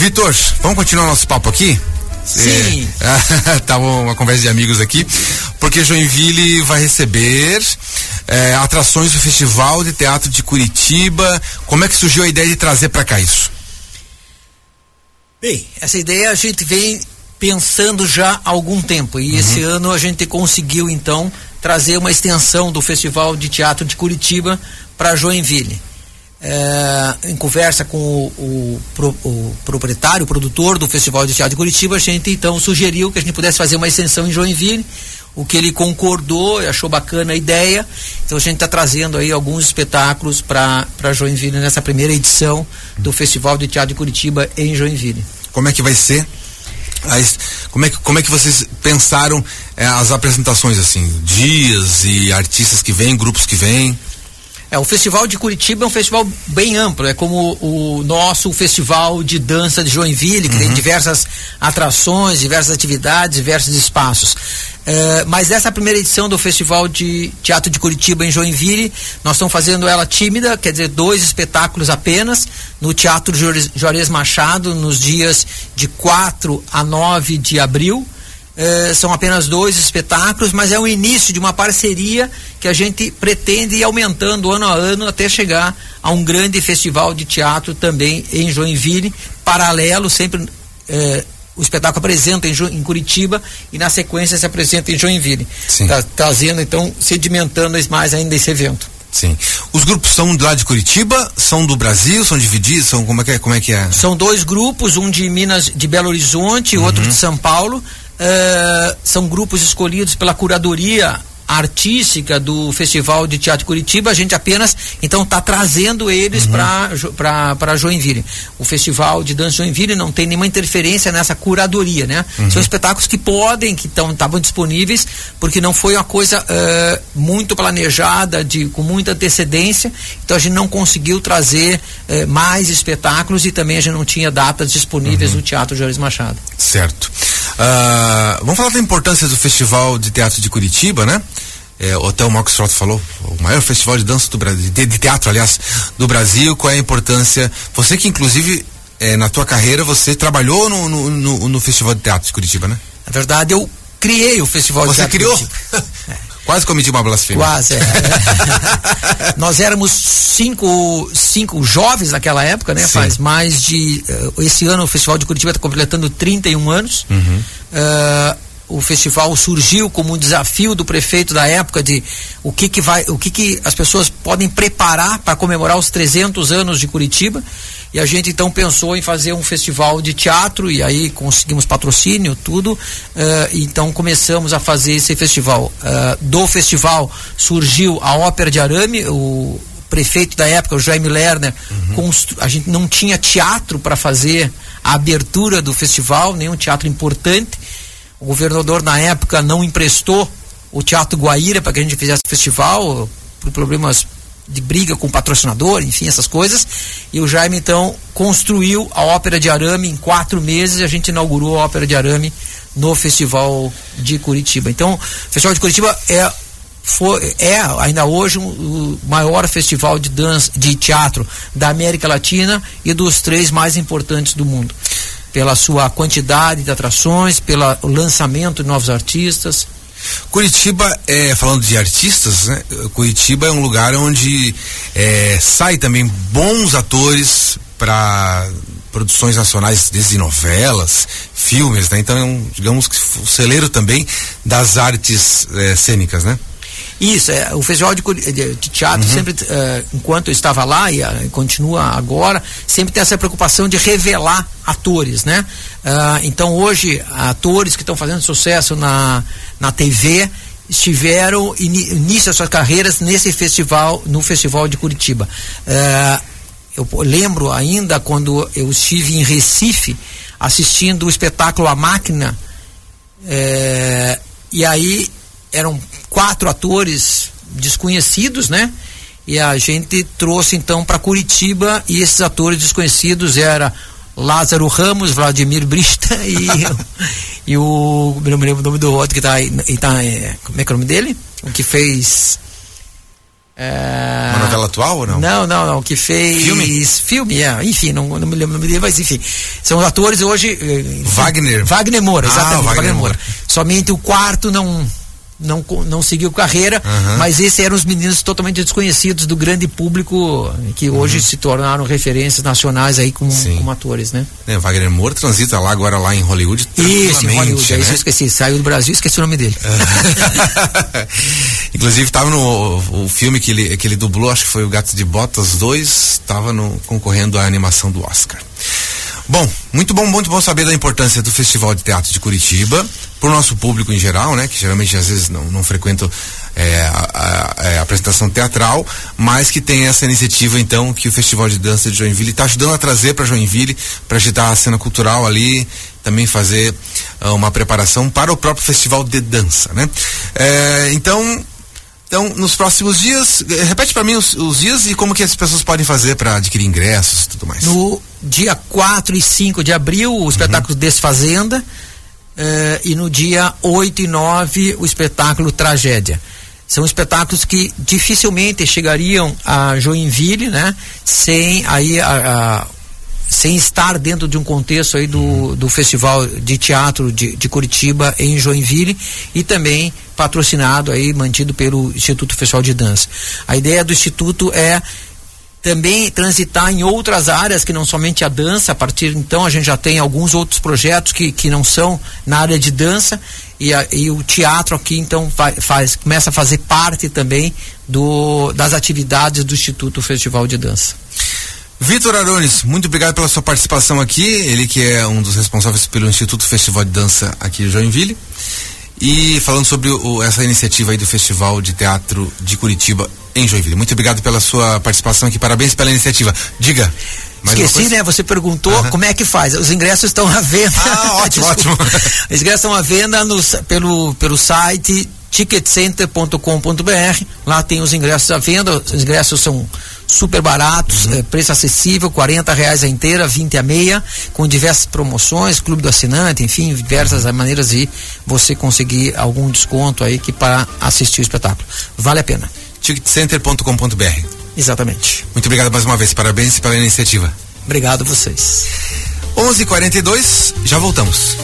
Vitor, vamos continuar nosso papo aqui? Sim. É, tá uma conversa de amigos aqui, porque Joinville vai receber é, atrações do Festival de Teatro de Curitiba. Como é que surgiu a ideia de trazer para cá isso? Bem, essa ideia a gente vem pensando já há algum tempo e uhum. esse ano a gente conseguiu então trazer uma extensão do Festival de Teatro de Curitiba para Joinville. É, em conversa com o, o, o, proprietário, o produtor do Festival de Teatro de Curitiba, a gente então sugeriu que a gente pudesse fazer uma extensão em Joinville, o que ele concordou, achou bacana a ideia. Então a gente está trazendo aí alguns espetáculos para Joinville nessa primeira edição do Festival de Teatro de Curitiba em Joinville. Como é que vai ser? As, como, é que, como é que vocês pensaram é, as apresentações assim? Dias e artistas que vêm, grupos que vêm? É, o Festival de Curitiba é um festival bem amplo, é como o nosso Festival de Dança de Joinville, que uhum. tem diversas atrações, diversas atividades, diversos espaços. É, mas nessa primeira edição do Festival de Teatro de Curitiba em Joinville, nós estamos fazendo ela tímida, quer dizer, dois espetáculos apenas, no Teatro Juarez Machado, nos dias de 4 a 9 de abril. É, são apenas dois espetáculos, mas é o início de uma parceria que a gente pretende ir aumentando ano a ano até chegar a um grande festival de teatro também em Joinville, paralelo, sempre é, o espetáculo apresenta em, em, Curitiba e na sequência se apresenta em Joinville. Tá, trazendo então, sedimentando mais ainda esse evento. Sim. Os grupos são de lá de Curitiba, são do Brasil, são divididos, são como é que é? Como é, que é? São dois grupos, um de Minas, de Belo Horizonte, uhum. outro de São Paulo. Uh, são grupos escolhidos pela curadoria artística do Festival de Teatro Curitiba, a gente apenas então está trazendo eles uhum. para Joinville. O Festival de Dança Joinville não tem nenhuma interferência nessa curadoria, né? Uhum. São espetáculos que podem, que estavam disponíveis, porque não foi uma coisa uh, muito planejada, de, com muita antecedência, então a gente não conseguiu trazer uh, mais espetáculos e também a gente não tinha datas disponíveis uhum. no Teatro Jorge Machado. Certo. Uh, vamos falar da importância do Festival de Teatro de Curitiba, né? É, até o Marcos Frota falou, o maior festival de dança do Brasil, de, de, teatro, aliás, do Brasil, qual é a importância? Você que, inclusive, é, na tua carreira, você trabalhou no, no, no, no, Festival de Teatro de Curitiba, né? Na verdade, eu criei o Festival você de Teatro criou? Quase cometi uma blasfêmia. Quase, é. Nós éramos cinco, cinco jovens naquela época, né? Sim. Faz mais de. Uh, esse ano o Festival de Curitiba está completando 31 anos. Uhum. Uh, o festival surgiu como um desafio do prefeito da época de o que que vai, o que que as pessoas podem preparar para comemorar os 300 anos de Curitiba. E a gente então pensou em fazer um festival de teatro e aí conseguimos patrocínio, tudo. Uh, então começamos a fazer esse festival. Uh, do festival surgiu a Ópera de Arame, o prefeito da época, o Jaime Lerner, uhum. a gente não tinha teatro para fazer a abertura do festival, nenhum teatro importante. O governador na época não emprestou o Teatro Guaíra para que a gente fizesse o festival, por problemas de briga com o patrocinador, enfim, essas coisas. E o Jaime então construiu a Ópera de Arame em quatro meses. A gente inaugurou a Ópera de Arame no Festival de Curitiba. Então, o Festival de Curitiba é foi, é ainda hoje um, o maior festival de dança, de teatro da América Latina e dos três mais importantes do mundo pela sua quantidade de atrações, pelo lançamento de novos artistas. Curitiba, é, falando de artistas, né? Curitiba é um lugar onde é, sai também bons atores para produções nacionais, desde novelas, filmes, né? Então é um, digamos que o celeiro também das artes é, cênicas, né? Isso, é, o Festival de, de, de Teatro uhum. sempre, uh, enquanto eu estava lá e uh, continua agora, sempre tem essa preocupação de revelar atores, né? Uh, então hoje, atores que estão fazendo sucesso na, na TV estiveram início das suas carreiras nesse festival, no Festival de Curitiba. eu lembro ainda quando eu estive em Recife assistindo o espetáculo A Máquina, e aí eram quatro atores desconhecidos, né? E a gente trouxe então para Curitiba e esses atores desconhecidos era Lázaro Ramos, Vladimir Brista e, e o. Não me lembro o nome do outro que está aí. Tá, é, como é que é o nome dele? O que fez. É... Uma novela atual ou não? Não, não, não. Que fez. Filme? Filme, é. Enfim, não, não me lembro, não me lembro, mas enfim. São atores hoje. Enfim, Wagner. Wagner Moura, Ah, exatamente. o Wagner Wagner Moura. Moura. Somente o quarto não. Não, não seguiu carreira, Aham. mas esses eram os meninos totalmente desconhecidos do grande público que hoje se tornaram referências nacionais aí como, Uhum. Como atores, né? É, Wagner Moura transita lá agora lá em Hollywood. Isso, em Hollywood, é isso né? eu esqueci. Saiu do Brasil, esqueci o nome dele. Inclusive estava no o filme que ele, que ele dublou, acho que foi o Gato de Botas 2, estava concorrendo à animação do Oscar. Bom, muito bom, muito bom saber da importância do Festival de Teatro de Curitiba, para o nosso público em geral, né? Que geralmente às vezes não, não frequenta é, a, a- a apresentação teatral, mas que tem essa iniciativa então que o Festival de Dança de Joinville está ajudando a trazer para Joinville, para agitar a cena cultural ali, também fazer ah, uma preparação para o próprio Festival de Dança, né? É, então, então, nos próximos dias, repete para mim os, os dias e como que as pessoas podem fazer para adquirir ingressos e tudo mais. No dia 4 e 5 de abril, o espetáculo Desfazenda. Eh, e no dia 8 e 9, o espetáculo Tragédia. São espetáculos que dificilmente chegariam a Joinville, né? Sem aí a- a- sem estar dentro de um contexto aí do, do Festival de Teatro de, de Curitiba em Joinville e também patrocinado aí, mantido pelo Instituto Festival de Dança. A ideia do Instituto é também transitar em outras áreas que não somente a dança. A partir então a gente já tem alguns outros projetos que, que não são na área de dança e, a- e o teatro aqui então vai- faz, começa a fazer parte também do, das atividades do Instituto Festival de Dança. Vitor Arones, muito obrigado pela sua participação aqui. Ele que é um dos responsáveis pelo Instituto Festival de Dança aqui em Joinville. E falando sobre o- essa iniciativa aí do Festival de Teatro de Curitiba em Joinville. Muito obrigado pela sua participação aqui. Parabéns pela iniciativa. Diga. mais Esqueci, né? Você perguntou Aham. como é que faz. Os ingressos estão à venda. Ah, ótimo, ótimo. Os ingressos estão à venda no pelo, pelo site ticketcenter.com.br. Lá tem os ingressos à venda. Os ingressos são super baratos, Uhum. eh, preço acessível, 40 reais a inteira, 20 a meia, com diversas promoções, clube do assinante, enfim, diversas maneiras de você conseguir algum desconto aí que para assistir o espetáculo. Vale a pena. Ticketcenter.com.br. Exatamente. Muito obrigado mais uma vez. Parabéns pela iniciativa. Obrigado a vocês. 11:42 já voltamos.